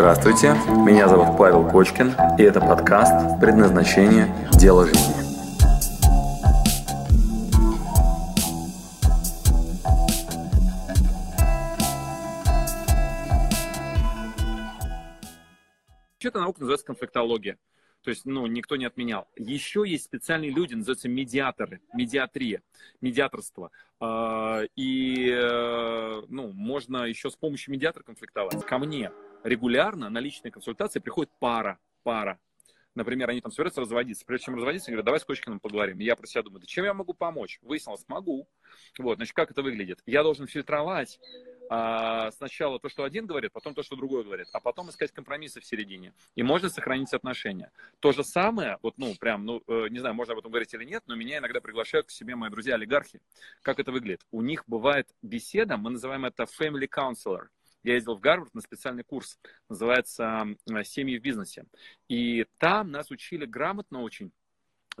Здравствуйте, меня зовут Павел Кочкин, и это подкаст «Предназначение. Дело жизни». Вообще-то наука называется конфликтология. То есть, ну, никто не отменял. Еще есть специальные люди, называются медиаторы, медиатрия, медиаторство. А, и, э, ну, можно еще с помощью медиатора конфликтовать. Ко мне регулярно на личные консультации приходит пара, пара. Например, они там собираются разводиться. Прежде чем разводиться, они говорят, давай с Кочкиным поговорим. И я про себя думаю, да чем я могу помочь? Выяснилось, могу. Вот, значит, как это выглядит? Я должен фильтровать а, сначала то, что один говорит, потом то, что другой говорит, а потом искать компромиссы в середине. И можно сохранить отношения. То же самое, вот, ну, прям, ну, э, не знаю, можно об этом говорить или нет, но меня иногда приглашают к себе мои друзья-олигархи. Как это выглядит? У них бывает беседа, мы называем это family counselor. Я ездил в Гарвард на специальный курс, называется «Семьи в бизнесе». И там нас учили грамотно очень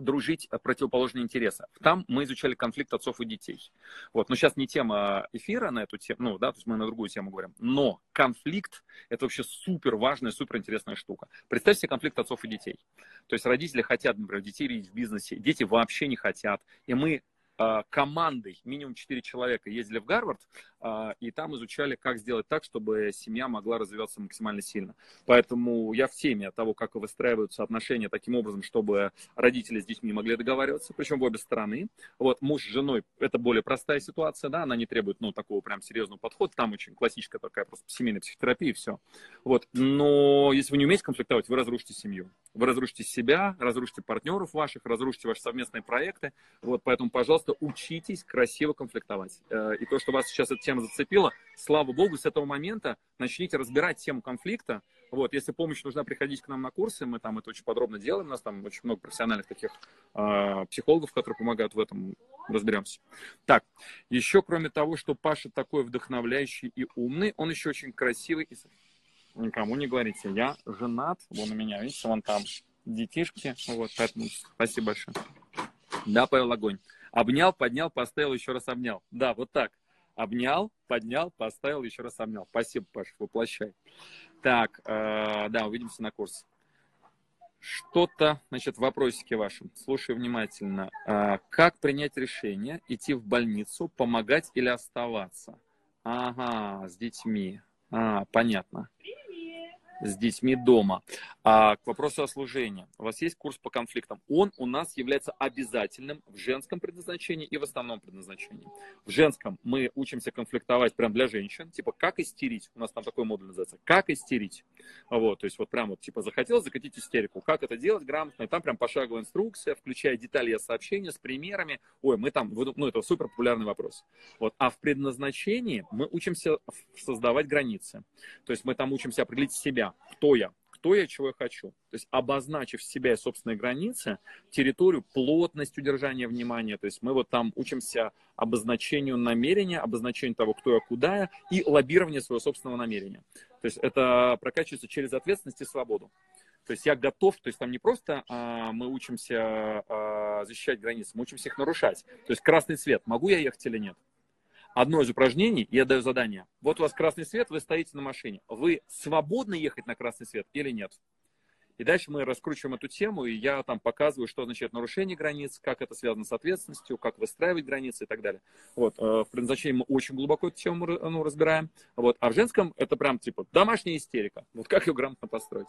дружить противоположные интересы. Там мы изучали конфликт отцов и детей. Вот. Но сейчас не тема эфира на эту тему, ну, да, то есть мы на другую тему говорим. Но конфликт – это вообще супер важная, супер интересная штука. Представьте себе конфликт отцов и детей. То есть родители хотят, например, детей видеть в бизнесе, дети вообще не хотят. И мы командой, минимум 4 человека, ездили в Гарвард, а, и там изучали, как сделать так, чтобы семья могла развиваться максимально сильно. Поэтому я в теме того, как выстраиваются отношения таким образом, чтобы родители с детьми могли договариваться, причем в обе стороны. Вот муж с женой, это более простая ситуация, да, она не требует, ну, такого прям серьезного подхода, там очень классическая такая просто семейная психотерапия и все. Вот, но если вы не умеете конфликтовать, вы разрушите семью. Вы разрушите себя, разрушите партнеров ваших, разрушите ваши совместные проекты. Вот, поэтому, пожалуйста, просто учитесь красиво конфликтовать. Э, и то, что вас сейчас эта тема зацепила, слава богу, с этого момента начните разбирать тему конфликта. Вот, если помощь нужна, приходить к нам на курсы, мы там это очень подробно делаем, у нас там очень много профессиональных таких э, психологов, которые помогают в этом, разберемся. Так, еще кроме того, что Паша такой вдохновляющий и умный, он еще очень красивый и... Никому не говорите, я женат, вон у меня, видите, вон там детишки, вот, поэтому спасибо большое. Да, Павел Огонь. Обнял, поднял, поставил, еще раз обнял. Да, вот так. Обнял, поднял, поставил, еще раз обнял. Спасибо, Паша, воплощай. Так, э, да, увидимся на курсе. Что-то, значит, в вопросике вашем. Слушаю внимательно. Э, как принять решение, идти в больницу, помогать или оставаться? Ага, с детьми. А, понятно. Привет с детьми дома. А к вопросу о служении. У вас есть курс по конфликтам. Он у нас является обязательным в женском предназначении и в основном предназначении. В женском мы учимся конфликтовать прям для женщин. Типа, как истерить. У нас там такой модуль называется. Как истерить. Вот, то есть вот прям вот, типа, захотел закатить истерику. Как это делать грамотно. И там прям пошаговая инструкция, включая детали сообщения с примерами. Ой, мы там, ну, это супер популярный вопрос. Вот. А в предназначении мы учимся создавать границы. То есть мы там учимся определить себя кто я, кто я, чего я хочу. То есть обозначив себя и собственные границы, территорию, плотность удержания внимания. То есть мы вот там учимся обозначению намерения, обозначению того, кто я, куда я, и лоббирование своего собственного намерения. То есть это прокачивается через ответственность и свободу. То есть я готов, то есть там не просто а, мы учимся а, защищать границы, мы учимся их нарушать. То есть красный цвет, могу я ехать или нет? Одно из упражнений, я даю задание. Вот у вас красный свет, вы стоите на машине. Вы свободны ехать на красный свет или нет? И дальше мы раскручиваем эту тему, и я там показываю, что означает нарушение границ, как это связано с ответственностью, как выстраивать границы и так далее. Вот. Э, в предназначении мы очень глубоко эту тему ну, разбираем. Вот. А в женском это прям типа домашняя истерика. Вот как ее грамотно построить.